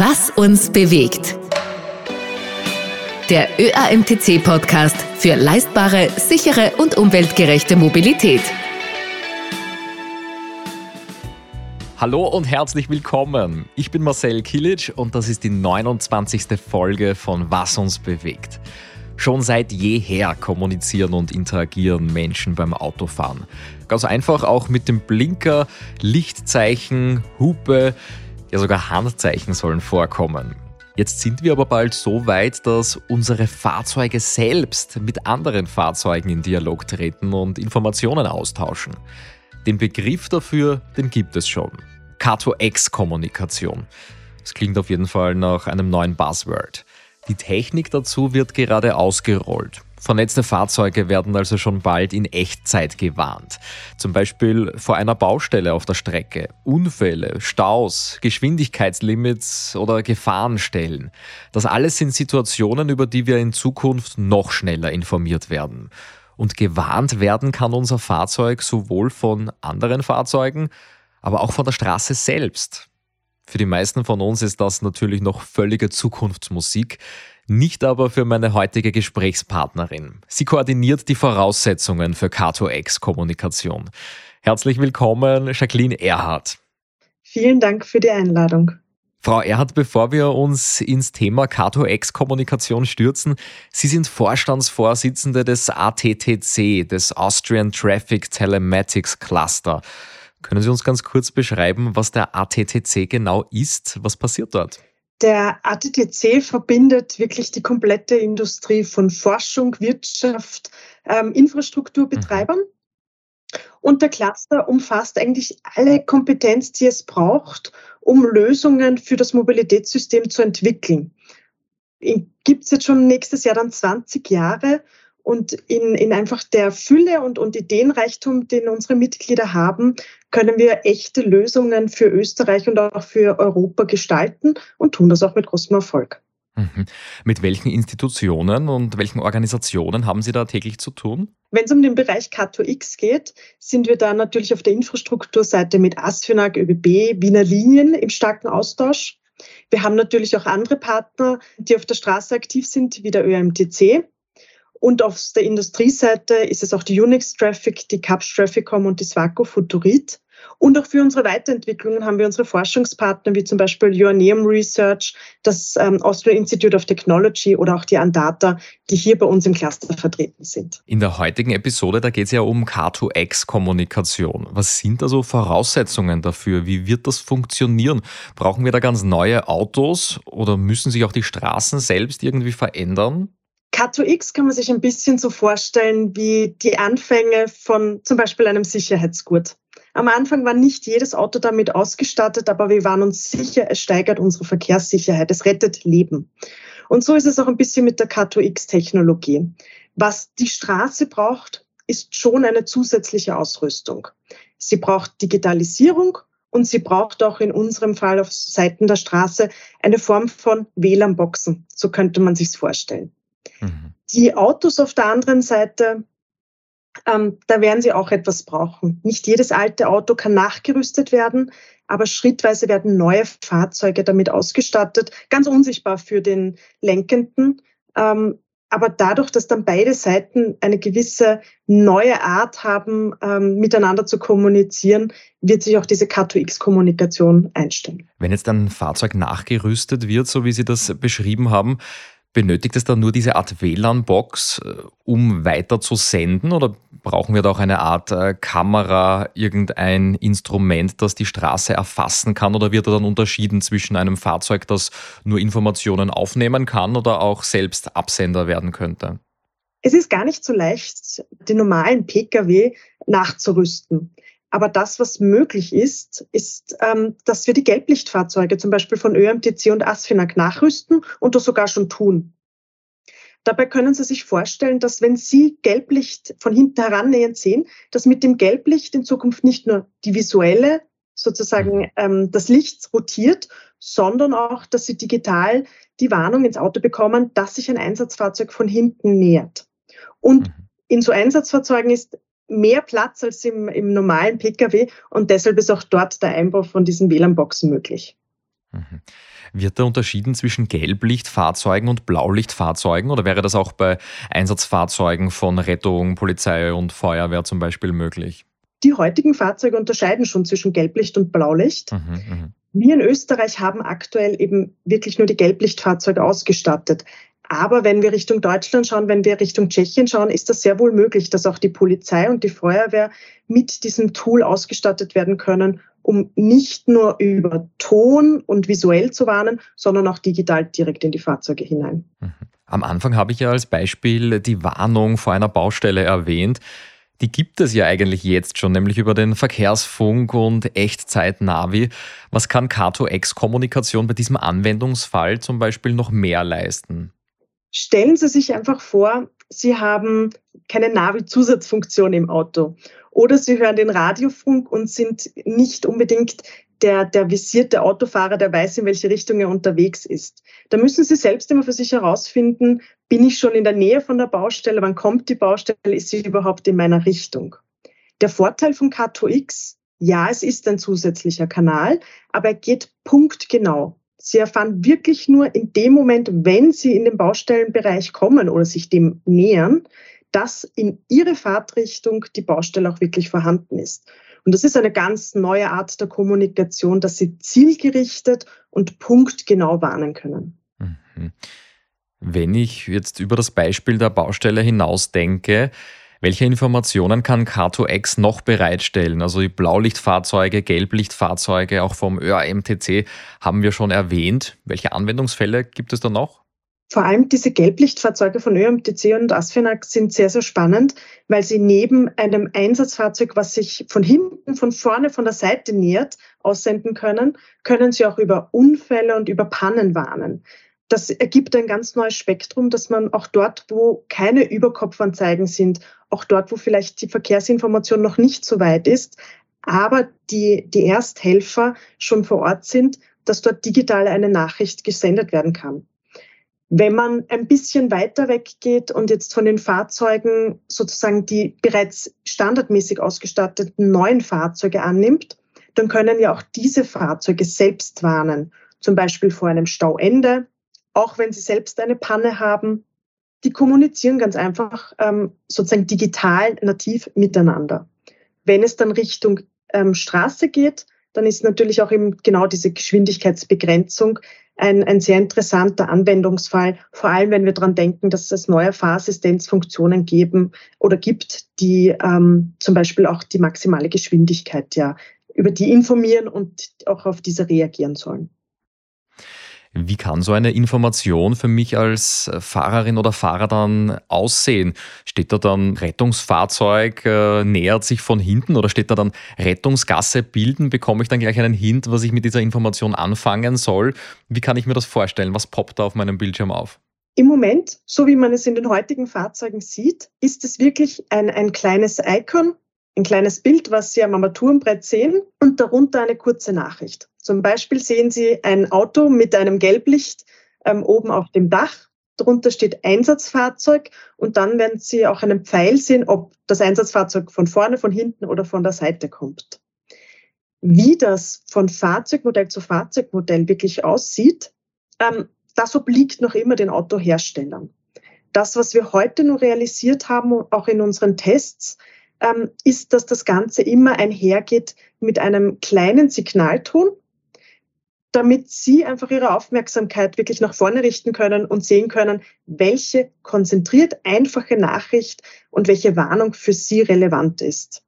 Was uns bewegt. Der ÖAMTC-Podcast für leistbare, sichere und umweltgerechte Mobilität. Hallo und herzlich willkommen. Ich bin Marcel Kilic und das ist die 29. Folge von Was uns bewegt. Schon seit jeher kommunizieren und interagieren Menschen beim Autofahren. Ganz einfach auch mit dem Blinker, Lichtzeichen, Hupe, ja sogar Handzeichen sollen vorkommen. Jetzt sind wir aber bald so weit, dass unsere Fahrzeuge selbst mit anderen Fahrzeugen in Dialog treten und Informationen austauschen. Den Begriff dafür, den gibt es schon. K2X-Kommunikation. Das klingt auf jeden Fall nach einem neuen Buzzword. Die Technik dazu wird gerade ausgerollt. Vernetzte Fahrzeuge werden also schon bald in Echtzeit gewarnt. Zum Beispiel vor einer Baustelle auf der Strecke, Unfälle, Staus, Geschwindigkeitslimits oder Gefahrenstellen. Das alles sind Situationen, über die wir in Zukunft noch schneller informiert werden. Und gewarnt werden kann unser Fahrzeug sowohl von anderen Fahrzeugen, aber auch von der Straße selbst. Für die meisten von uns ist das natürlich noch völlige Zukunftsmusik, nicht aber für meine heutige Gesprächspartnerin. Sie koordiniert die Voraussetzungen für K2X-Kommunikation. Herzlich willkommen, Jacqueline Erhardt. Vielen Dank für die Einladung. Frau Erhardt, bevor wir uns ins Thema K2X-Kommunikation stürzen, Sie sind Vorstandsvorsitzende des ATTC, des Austrian Traffic Telematics Cluster. Können Sie uns ganz kurz beschreiben, was der ATTC genau ist? Was passiert dort? Der ATTC verbindet wirklich die komplette Industrie von Forschung, Wirtschaft, ähm, Infrastrukturbetreibern. Mhm. Und der Cluster umfasst eigentlich alle Kompetenz, die es braucht, um Lösungen für das Mobilitätssystem zu entwickeln. Gibt es jetzt schon nächstes Jahr dann 20 Jahre und in, in einfach der Fülle und, und Ideenreichtum, den unsere Mitglieder haben, können wir echte Lösungen für Österreich und auch für Europa gestalten und tun das auch mit großem Erfolg. Mhm. Mit welchen Institutionen und welchen Organisationen haben Sie da täglich zu tun? Wenn es um den Bereich K2X geht, sind wir da natürlich auf der Infrastrukturseite mit ASFINAG, ÖBB, Wiener Linien im starken Austausch. Wir haben natürlich auch andere Partner, die auf der Straße aktiv sind, wie der ÖMTC. Und auf der Industrieseite ist es auch die Unix Traffic, die CAPS Trafficom und die Swaco Futurit. Und auch für unsere Weiterentwicklungen haben wir unsere Forschungspartner wie zum Beispiel Joanneum Research, das ähm, Austrian Institute of Technology oder auch die Andata, die hier bei uns im Cluster vertreten sind. In der heutigen Episode, da geht es ja um K2X-Kommunikation. Was sind also Voraussetzungen dafür? Wie wird das funktionieren? Brauchen wir da ganz neue Autos oder müssen sich auch die Straßen selbst irgendwie verändern? K2X kann man sich ein bisschen so vorstellen wie die Anfänge von zum Beispiel einem Sicherheitsgurt. Am Anfang war nicht jedes Auto damit ausgestattet, aber wir waren uns sicher, es steigert unsere Verkehrssicherheit, es rettet Leben. Und so ist es auch ein bisschen mit der K2X-Technologie. Was die Straße braucht, ist schon eine zusätzliche Ausrüstung. Sie braucht Digitalisierung und sie braucht auch in unserem Fall auf Seiten der Straße eine Form von WLAN-Boxen. So könnte man sich vorstellen. Mhm. Die Autos auf der anderen Seite, ähm, da werden sie auch etwas brauchen. Nicht jedes alte Auto kann nachgerüstet werden, aber schrittweise werden neue Fahrzeuge damit ausgestattet, ganz unsichtbar für den Lenkenden. Ähm, aber dadurch, dass dann beide Seiten eine gewisse neue Art haben, ähm, miteinander zu kommunizieren, wird sich auch diese K2X-Kommunikation einstellen. Wenn jetzt ein Fahrzeug nachgerüstet wird, so wie Sie das beschrieben haben, Benötigt es dann nur diese Art WLAN-Box, äh, um weiter zu senden oder brauchen wir da auch eine Art äh, Kamera, irgendein Instrument, das die Straße erfassen kann oder wird da dann unterschieden zwischen einem Fahrzeug, das nur Informationen aufnehmen kann oder auch selbst Absender werden könnte? Es ist gar nicht so leicht, den normalen Pkw nachzurüsten. Aber das, was möglich ist, ist, ähm, dass wir die Gelblichtfahrzeuge zum Beispiel von ÖMTC und ASFINAG nachrüsten und das sogar schon tun. Dabei können Sie sich vorstellen, dass wenn Sie Gelblicht von hinten herannähernd sehen, dass mit dem Gelblicht in Zukunft nicht nur die visuelle, sozusagen mhm. ähm, das Licht rotiert, sondern auch, dass Sie digital die Warnung ins Auto bekommen, dass sich ein Einsatzfahrzeug von hinten nähert. Und mhm. in so Einsatzfahrzeugen ist mehr Platz als im, im normalen Pkw und deshalb ist auch dort der Einbau von diesen WLAN-Boxen möglich. Mhm. Wird da unterschieden zwischen Gelblichtfahrzeugen und Blaulichtfahrzeugen oder wäre das auch bei Einsatzfahrzeugen von Rettung, Polizei und Feuerwehr zum Beispiel möglich? Die heutigen Fahrzeuge unterscheiden schon zwischen Gelblicht und Blaulicht. Mhm, mh. Wir in Österreich haben aktuell eben wirklich nur die Gelblichtfahrzeuge ausgestattet. Aber wenn wir Richtung Deutschland schauen, wenn wir Richtung Tschechien schauen, ist das sehr wohl möglich, dass auch die Polizei und die Feuerwehr mit diesem Tool ausgestattet werden können, um nicht nur über Ton und visuell zu warnen, sondern auch digital direkt in die Fahrzeuge hinein. Mhm. Am Anfang habe ich ja als Beispiel die Warnung vor einer Baustelle erwähnt. Die gibt es ja eigentlich jetzt schon, nämlich über den Verkehrsfunk und Echtzeit-Navi. Was kann Kato-X-Kommunikation bei diesem Anwendungsfall zum Beispiel noch mehr leisten? Stellen Sie sich einfach vor, Sie haben keine Navi-Zusatzfunktion im Auto oder Sie hören den Radiofunk und sind nicht unbedingt der, der visierte Autofahrer, der weiß, in welche Richtung er unterwegs ist. Da müssen Sie selbst immer für sich herausfinden, bin ich schon in der Nähe von der Baustelle, wann kommt die Baustelle, ist sie überhaupt in meiner Richtung. Der Vorteil von K2X, ja, es ist ein zusätzlicher Kanal, aber er geht punktgenau. Sie erfahren wirklich nur in dem Moment, wenn Sie in den Baustellenbereich kommen oder sich dem nähern, dass in Ihre Fahrtrichtung die Baustelle auch wirklich vorhanden ist. Und das ist eine ganz neue Art der Kommunikation, dass Sie zielgerichtet und punktgenau warnen können. Mhm. Wenn ich jetzt über das Beispiel der Baustelle hinaus denke, welche Informationen kann Car2X noch bereitstellen? Also die Blaulichtfahrzeuge, Gelblichtfahrzeuge, auch vom ÖAMTC haben wir schon erwähnt. Welche Anwendungsfälle gibt es da noch? Vor allem diese Gelblichtfahrzeuge von ÖMTC und ASFINAG sind sehr, sehr spannend, weil sie neben einem Einsatzfahrzeug, was sich von hinten, von vorne, von der Seite nähert, aussenden können, können sie auch über Unfälle und über Pannen warnen das ergibt ein ganz neues Spektrum, dass man auch dort, wo keine Überkopfanzeigen sind, auch dort, wo vielleicht die Verkehrsinformation noch nicht so weit ist, aber die, die Ersthelfer schon vor Ort sind, dass dort digital eine Nachricht gesendet werden kann. Wenn man ein bisschen weiter weggeht und jetzt von den Fahrzeugen sozusagen die bereits standardmäßig ausgestatteten neuen Fahrzeuge annimmt, dann können ja auch diese Fahrzeuge selbst warnen, zum Beispiel vor einem Stauende auch wenn sie selbst eine Panne haben. Die kommunizieren ganz einfach ähm, sozusagen digital nativ miteinander. Wenn es dann Richtung ähm, Straße geht, dann ist natürlich auch eben genau diese Geschwindigkeitsbegrenzung ein, ein sehr interessanter Anwendungsfall, vor allem wenn wir daran denken, dass es neue Fahrassistenzfunktionen geben oder gibt, die ähm, zum Beispiel auch die maximale Geschwindigkeit ja über die informieren und auch auf diese reagieren sollen. Wie kann so eine Information für mich als Fahrerin oder Fahrer dann aussehen? Steht da dann Rettungsfahrzeug äh, nähert sich von hinten oder steht da dann Rettungsgasse bilden? Bekomme ich dann gleich einen Hint, was ich mit dieser Information anfangen soll? Wie kann ich mir das vorstellen? Was poppt da auf meinem Bildschirm auf? Im Moment, so wie man es in den heutigen Fahrzeugen sieht, ist es wirklich ein, ein kleines Icon, ein kleines Bild, was Sie am Armaturenbrett sehen und darunter eine kurze Nachricht. Zum Beispiel sehen Sie ein Auto mit einem Gelblicht ähm, oben auf dem Dach. Darunter steht Einsatzfahrzeug und dann werden Sie auch einen Pfeil sehen, ob das Einsatzfahrzeug von vorne, von hinten oder von der Seite kommt. Wie das von Fahrzeugmodell zu Fahrzeugmodell wirklich aussieht, ähm, das obliegt noch immer den Autoherstellern. Das, was wir heute nur realisiert haben, auch in unseren Tests, ähm, ist, dass das Ganze immer einhergeht mit einem kleinen Signalton, damit Sie einfach Ihre Aufmerksamkeit wirklich nach vorne richten können und sehen können, welche konzentriert einfache Nachricht und welche Warnung für Sie relevant ist.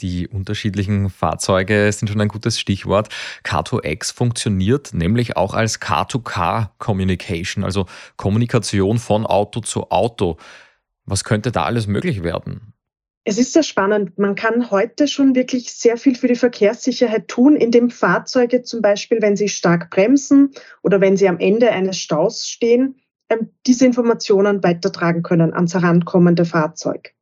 Die unterschiedlichen Fahrzeuge sind schon ein gutes Stichwort. Car2X funktioniert nämlich auch als Car-to-Car Communication, also Kommunikation von Auto zu Auto. Was könnte da alles möglich werden? Es ist sehr spannend. Man kann heute schon wirklich sehr viel für die Verkehrssicherheit tun, indem Fahrzeuge zum Beispiel, wenn sie stark bremsen oder wenn sie am Ende eines Staus stehen, ähm, diese Informationen weitertragen können ans herankommende Fahrzeug.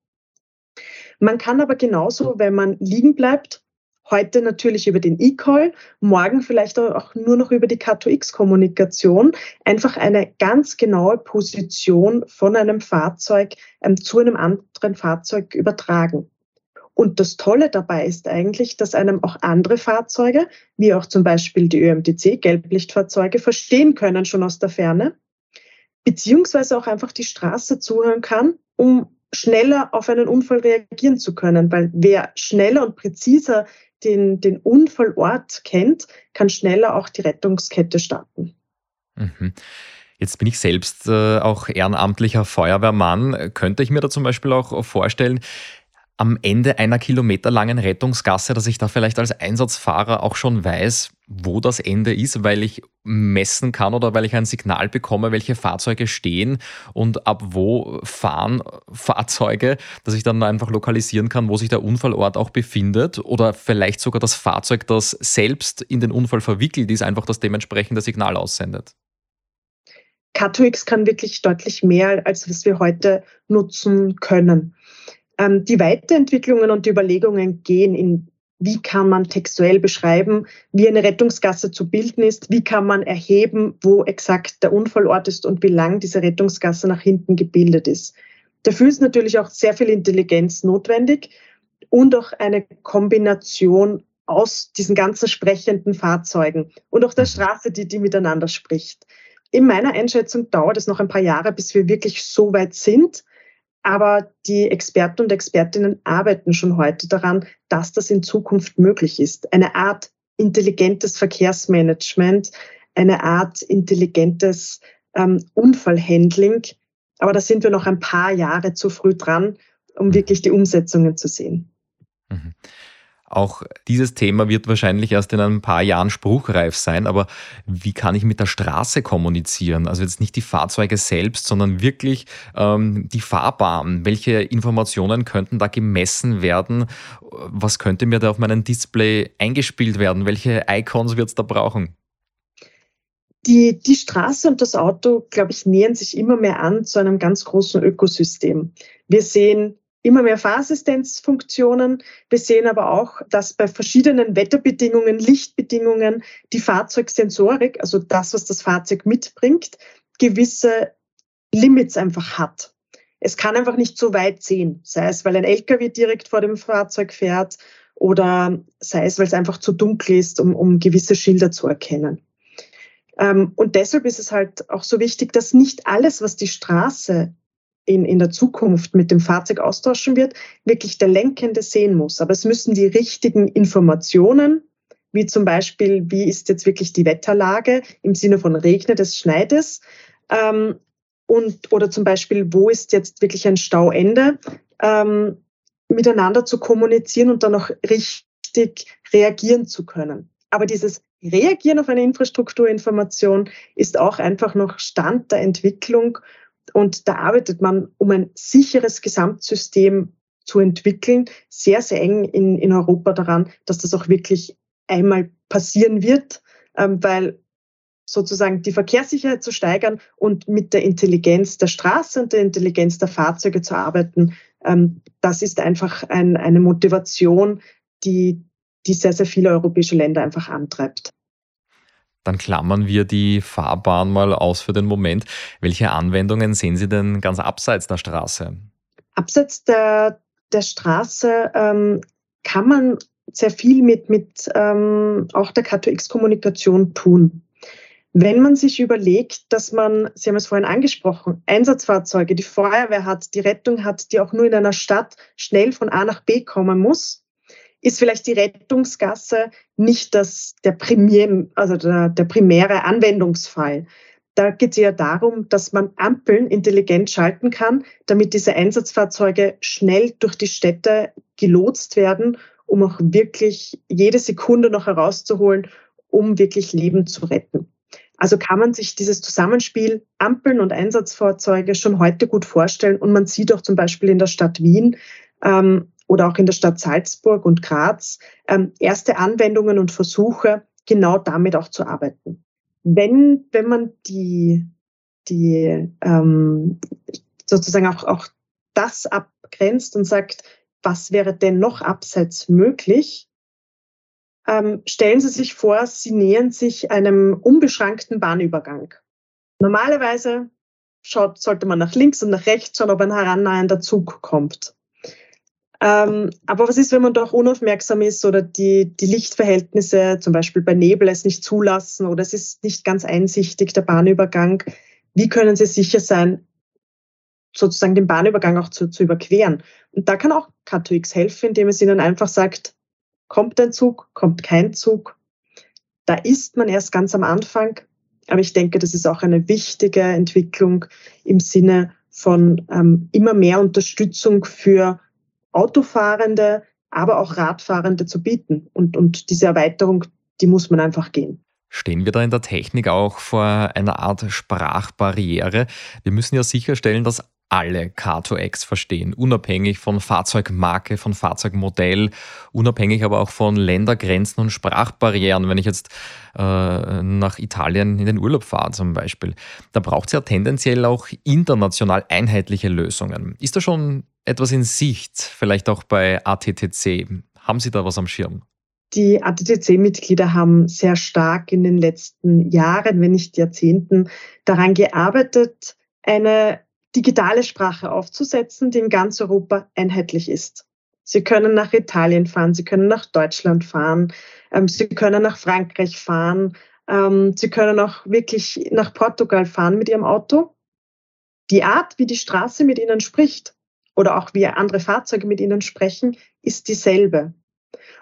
Man kann aber genauso, wenn man liegen bleibt, Heute natürlich über den E-Call, morgen vielleicht auch nur noch über die K2X-Kommunikation, einfach eine ganz genaue Position von einem Fahrzeug ähm, zu einem anderen Fahrzeug übertragen. Und das Tolle dabei ist eigentlich, dass einem auch andere Fahrzeuge, wie auch zum Beispiel die ÖMTC, Gelblichtfahrzeuge, verstehen können schon aus der Ferne, beziehungsweise auch einfach die Straße zuhören kann, um schneller auf einen Unfall reagieren zu können. Weil wer schneller und präziser den, den Unfallort kennt, kann schneller auch die Rettungskette starten. Mhm. Jetzt bin ich selbst äh, auch ehrenamtlicher Feuerwehrmann. Könnte ich mir da zum Beispiel auch vorstellen, am Ende einer kilometerlangen Rettungsgasse, dass ich da vielleicht als Einsatzfahrer auch schon weiß, wo das Ende ist, weil ich messen kann oder weil ich ein Signal bekomme, welche Fahrzeuge stehen und ab wo fahren Fahrzeuge, dass ich dann einfach lokalisieren kann, wo sich der Unfallort auch befindet oder vielleicht sogar das Fahrzeug, das selbst in den Unfall verwickelt ist, einfach das dementsprechende Signal aussendet. K2X kann wirklich deutlich mehr, als was wir heute nutzen können. Ähm, die Weiterentwicklungen und die Überlegungen gehen in, wie kann man textuell beschreiben, wie eine Rettungsgasse zu bilden ist, wie kann man erheben, wo exakt der Unfallort ist und wie lang diese Rettungsgasse nach hinten gebildet ist. Dafür ist natürlich auch sehr viel Intelligenz notwendig und auch eine Kombination aus diesen ganzen sprechenden Fahrzeugen und auch der Straße, die, die miteinander spricht. In meiner Einschätzung dauert es noch ein paar Jahre, bis wir wirklich so weit sind, aber die Experten und Expertinnen arbeiten schon heute daran, dass das in Zukunft möglich ist. Eine Art intelligentes Verkehrsmanagement, eine Art intelligentes ähm, Unfallhandling. Aber da sind wir noch ein paar Jahre zu früh dran, um wirklich die Umsetzungen zu sehen. Mhm. Auch dieses Thema wird wahrscheinlich erst in ein paar Jahren spruchreif sein, aber wie kann ich mit der Straße kommunizieren? Also jetzt nicht die Fahrzeuge selbst, sondern wirklich ähm, die Fahrbahn. Welche Informationen könnten da gemessen werden? Was könnte mir da auf meinem Display eingespielt werden? Welche Icons wird es da brauchen? Die, die Straße und das Auto, glaube ich, nähern sich immer mehr an zu einem ganz großen Ökosystem. Wir sehen immer mehr Fahrassistenzfunktionen. Wir sehen aber auch, dass bei verschiedenen Wetterbedingungen, Lichtbedingungen die Fahrzeugsensorik, also das, was das Fahrzeug mitbringt, gewisse Limits einfach hat. Es kann einfach nicht so weit sehen, sei es, weil ein LKW direkt vor dem Fahrzeug fährt oder sei es, weil es einfach zu dunkel ist, um, um gewisse Schilder zu erkennen. Ähm, und deshalb ist es halt auch so wichtig, dass nicht alles, was die Straße in, in der Zukunft mit dem Fahrzeug austauschen wird, wirklich der Lenkende sehen muss. Aber es müssen die richtigen Informationen, wie zum Beispiel, wie ist jetzt wirklich die Wetterlage im Sinne von regnet es, schneit es, ähm, und, oder zum Beispiel, wo ist jetzt wirklich ein Stauende, ähm, miteinander zu kommunizieren und dann auch richtig reagieren zu können. Aber dieses Reagieren auf eine Infrastrukturinformation ist auch einfach noch Stand der Entwicklung und da arbeitet man, um ein sicheres Gesamtsystem zu entwickeln, sehr, sehr eng in, in Europa daran, dass das auch wirklich einmal passieren wird, ähm, weil sozusagen die Verkehrssicherheit zu steigern und mit der Intelligenz der Straße und der Intelligenz der Fahrzeuge zu arbeiten, ähm, das ist einfach ein, eine Motivation, die, die sehr, sehr viele europäische Länder einfach antreibt. Dann klammern wir die Fahrbahn mal aus für den Moment. Welche Anwendungen sehen Sie denn ganz abseits der Straße? Abseits der, der Straße ähm, kann man sehr viel mit, mit ähm, auch der K2X-Kommunikation tun. Wenn man sich überlegt, dass man, Sie haben es vorhin angesprochen, Einsatzfahrzeuge, die Feuerwehr hat, die Rettung hat, die auch nur in einer Stadt schnell von A nach B kommen muss, ist vielleicht die Rettungsgasse nicht das, der, Primär, also der, der primäre Anwendungsfall. Da geht es ja darum, dass man Ampeln intelligent schalten kann, damit diese Einsatzfahrzeuge schnell durch die Städte gelotst werden, um auch wirklich jede Sekunde noch herauszuholen, um wirklich Leben zu retten. Also kann man sich dieses Zusammenspiel Ampeln und Einsatzfahrzeuge schon heute gut vorstellen. Und man sieht auch zum Beispiel in der Stadt Wien, ähm, oder auch in der Stadt Salzburg und Graz ähm, erste Anwendungen und Versuche, genau damit auch zu arbeiten. Wenn, wenn man die, die ähm, sozusagen auch, auch das abgrenzt und sagt, was wäre denn noch abseits möglich, ähm, stellen Sie sich vor, Sie nähern sich einem unbeschränkten Bahnübergang. Normalerweise schaut, sollte man nach links und nach rechts schauen, ob ein herannahender Zug kommt. Ähm, aber was ist, wenn man doch unaufmerksam ist oder die, die Lichtverhältnisse zum Beispiel bei Nebel es nicht zulassen oder es ist nicht ganz einsichtig, der Bahnübergang? Wie können Sie sicher sein, sozusagen den Bahnübergang auch zu, zu überqueren? Und da kann auch K2X helfen, indem es Ihnen einfach sagt, kommt ein Zug, kommt kein Zug. Da ist man erst ganz am Anfang, aber ich denke, das ist auch eine wichtige Entwicklung im Sinne von ähm, immer mehr Unterstützung für Autofahrende, aber auch Radfahrende zu bieten. Und, und diese Erweiterung, die muss man einfach gehen. Stehen wir da in der Technik auch vor einer Art Sprachbarriere? Wir müssen ja sicherstellen, dass alle Car2X verstehen, unabhängig von Fahrzeugmarke, von Fahrzeugmodell, unabhängig aber auch von Ländergrenzen und Sprachbarrieren. Wenn ich jetzt äh, nach Italien in den Urlaub fahre zum Beispiel, da braucht es ja tendenziell auch international einheitliche Lösungen. Ist da schon etwas in Sicht, vielleicht auch bei ATTC? Haben Sie da was am Schirm? Die ATTC-Mitglieder haben sehr stark in den letzten Jahren, wenn nicht Jahrzehnten, daran gearbeitet, eine digitale Sprache aufzusetzen, die in ganz Europa einheitlich ist. Sie können nach Italien fahren, Sie können nach Deutschland fahren, ähm, Sie können nach Frankreich fahren, ähm, Sie können auch wirklich nach Portugal fahren mit Ihrem Auto. Die Art, wie die Straße mit Ihnen spricht oder auch wie andere Fahrzeuge mit Ihnen sprechen, ist dieselbe.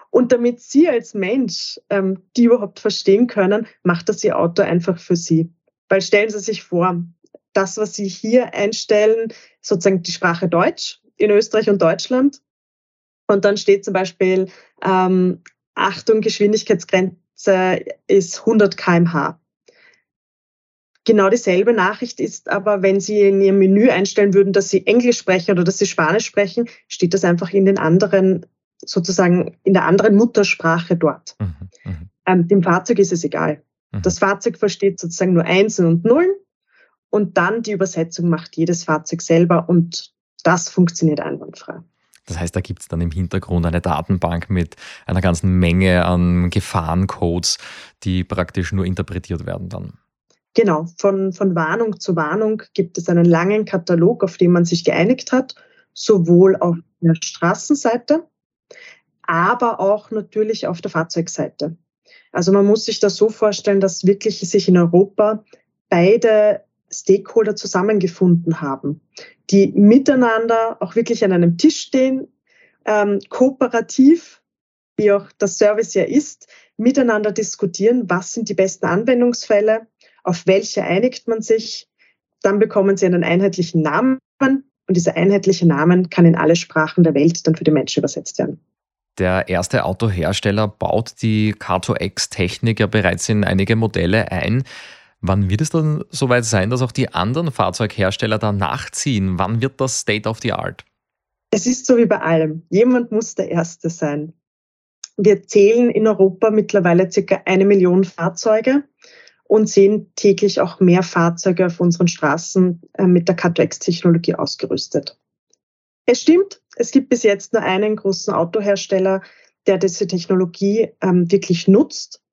Und damit Sie als Mensch ähm, die überhaupt verstehen können, macht das Ihr Auto einfach für Sie. Weil stellen Sie sich vor, das, was Sie hier einstellen, sozusagen die Sprache Deutsch in Österreich und Deutschland. Und dann steht zum Beispiel, ähm, Achtung, Geschwindigkeitsgrenze ist 100 kmh. Genau dieselbe Nachricht ist aber, wenn Sie in Ihrem Menü einstellen würden, dass Sie Englisch sprechen oder dass Sie Spanisch sprechen, steht das einfach in den anderen, sozusagen in der anderen Muttersprache dort. Mhm, mh. ähm, dem Fahrzeug ist es egal. Mhm. Das Fahrzeug versteht sozusagen nur Einsen und Nullen und dann die Übersetzung macht jedes Fahrzeug selber und das funktioniert einwandfrei. Das heißt, da gibt es dann im Hintergrund eine Datenbank mit einer ganzen Menge an Gefahrencodes, die praktisch nur interpretiert werden dann. Genau, von, von Warnung zu Warnung gibt es einen langen Katalog, auf den man sich geeinigt hat, sowohl auf der Straßenseite, aber auch natürlich auf der Fahrzeugseite. Also man muss sich das so vorstellen, dass wirklich sich in Europa beide Stakeholder zusammengefunden haben, die miteinander auch wirklich an einem Tisch stehen, ähm, kooperativ, wie auch das Service ja ist, miteinander diskutieren, was sind die besten Anwendungsfälle, auf welche einigt man sich, dann bekommen sie einen einheitlichen Namen und dieser einheitliche Namen kann in alle Sprachen der Welt dann für die Menschen übersetzt werden. Der erste Autohersteller baut die Car2X-Technik ja bereits in einige Modelle ein. Wann wird es dann soweit sein, dass auch die anderen Fahrzeughersteller da nachziehen? Wann wird das State of the Art? Es ist so wie bei allem. Jemand muss der Erste sein. Wir zählen in Europa mittlerweile circa eine Million Fahrzeuge und sehen täglich auch mehr Fahrzeuge auf unseren Straßen äh, mit der Cat-X-Technologie ausgerüstet. Es stimmt, es gibt bis jetzt nur einen großen Autohersteller, der diese Technologie ähm, wirklich nutzt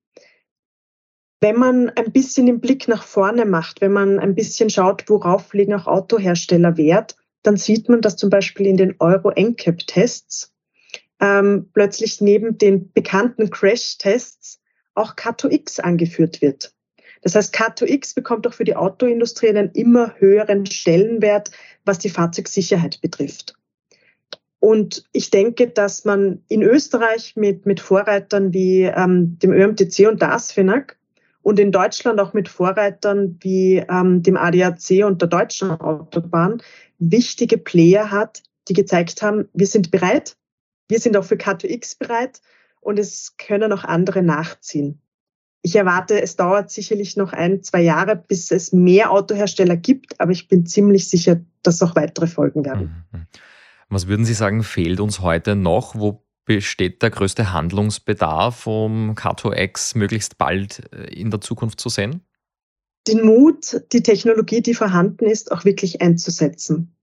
wenn man ein bisschen den Blick nach vorne macht, wenn man ein bisschen schaut, worauf legen auch Autohersteller Wert, dann sieht man, dass zum Beispiel in den Euro NCAP-Tests ähm, plötzlich neben den bekannten Crash-Tests auch K2X angeführt wird. Das heißt, K2X bekommt auch für die Autoindustrie einen immer höheren Stellenwert, was die Fahrzeugsicherheit betrifft. Und ich denke, dass man in Österreich mit, mit Vorreitern wie ähm, dem ÖMTC und der ASFINAG und in Deutschland auch mit Vorreitern wie ähm, dem ADAC und der Deutschen Autobahn wichtige Player hat, die gezeigt haben, wir sind bereit, wir sind auch für K2X bereit und es können auch andere nachziehen. Ich erwarte, es dauert sicherlich noch ein, zwei Jahre, bis es mehr Autohersteller gibt, aber ich bin ziemlich sicher, dass auch weitere folgen werden. Mhm. Was würden Sie sagen, fehlt uns heute noch? Wo besteht der größte Handlungsbedarf, um K2X möglichst bald äh, in der Zukunft zu sehen? Den Mut, die Technologie, die vorhanden ist, auch wirklich einzusetzen.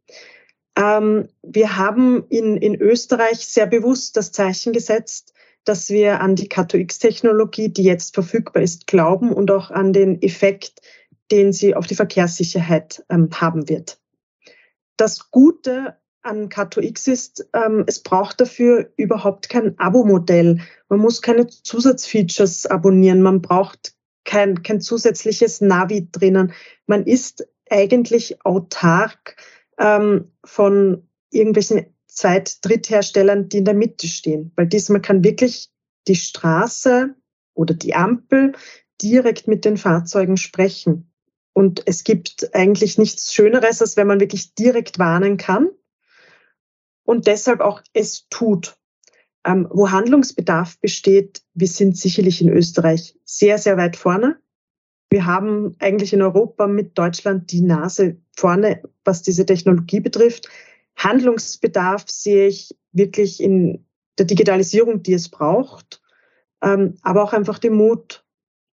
Ähm, wir haben in, in Österreich sehr bewusst das Zeichen gesetzt, dass wir an die K2X-Technologie, die jetzt verfügbar ist, glauben und auch an den Effekt, den sie auf die Verkehrssicherheit ähm, haben wird. Das Gute an K2X ist, ähm, es braucht dafür überhaupt kein Abo-Modell. Man muss keine Zusatzfeatures abonnieren. Man braucht kein, kein zusätzliches Navi drinnen. Man ist eigentlich autark ähm, von irgendwelchen Zweit-, Drittherstellern, die in der Mitte stehen. Weil diesmal kann wirklich die Straße oder die Ampel direkt mit den Fahrzeugen sprechen. Und es gibt eigentlich nichts Schöneres, als wenn man wirklich direkt warnen kann und deshalb auch es tut. Ähm, wo Handlungsbedarf besteht, wir sind sicherlich in Österreich sehr, sehr weit vorne. Wir haben eigentlich in Europa mit Deutschland die Nase vorne, was diese Technologie betrifft. Handlungsbedarf sehe ich wirklich in der Digitalisierung, die es braucht, ähm, aber auch einfach den Mut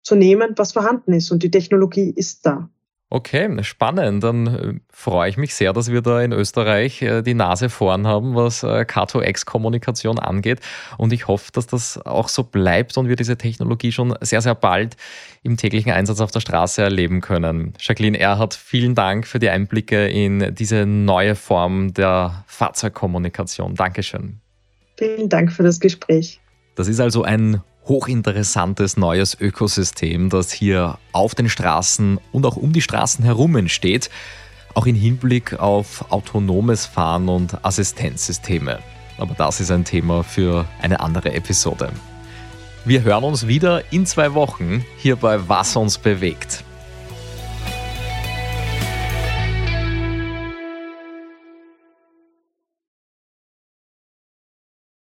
zu nehmen, was vorhanden ist. Und die Technologie ist da. Okay, spannend. Dann äh, freue ich mich sehr, dass wir da in Österreich äh, die Nase vorn haben, was äh, K2X-Kommunikation angeht. Und ich hoffe, dass das auch so bleibt und wir diese Technologie schon sehr, sehr bald im täglichen Einsatz auf der Straße erleben können. Jacqueline Erhardt, vielen Dank für die Einblicke in diese neue Form der Fahrzeugkommunikation. Dankeschön. Vielen Dank für das Gespräch. Das ist also ein hochinteressantes neues Ökosystem, das hier auf den Straßen und auch um die Straßen herum entsteht, auch im Hinblick auf autonomes Fahren und Assistenzsysteme. Aber das ist ein Thema für eine andere Episode. Wir hören uns wieder in zwei Wochen hier bei Was uns bewegt.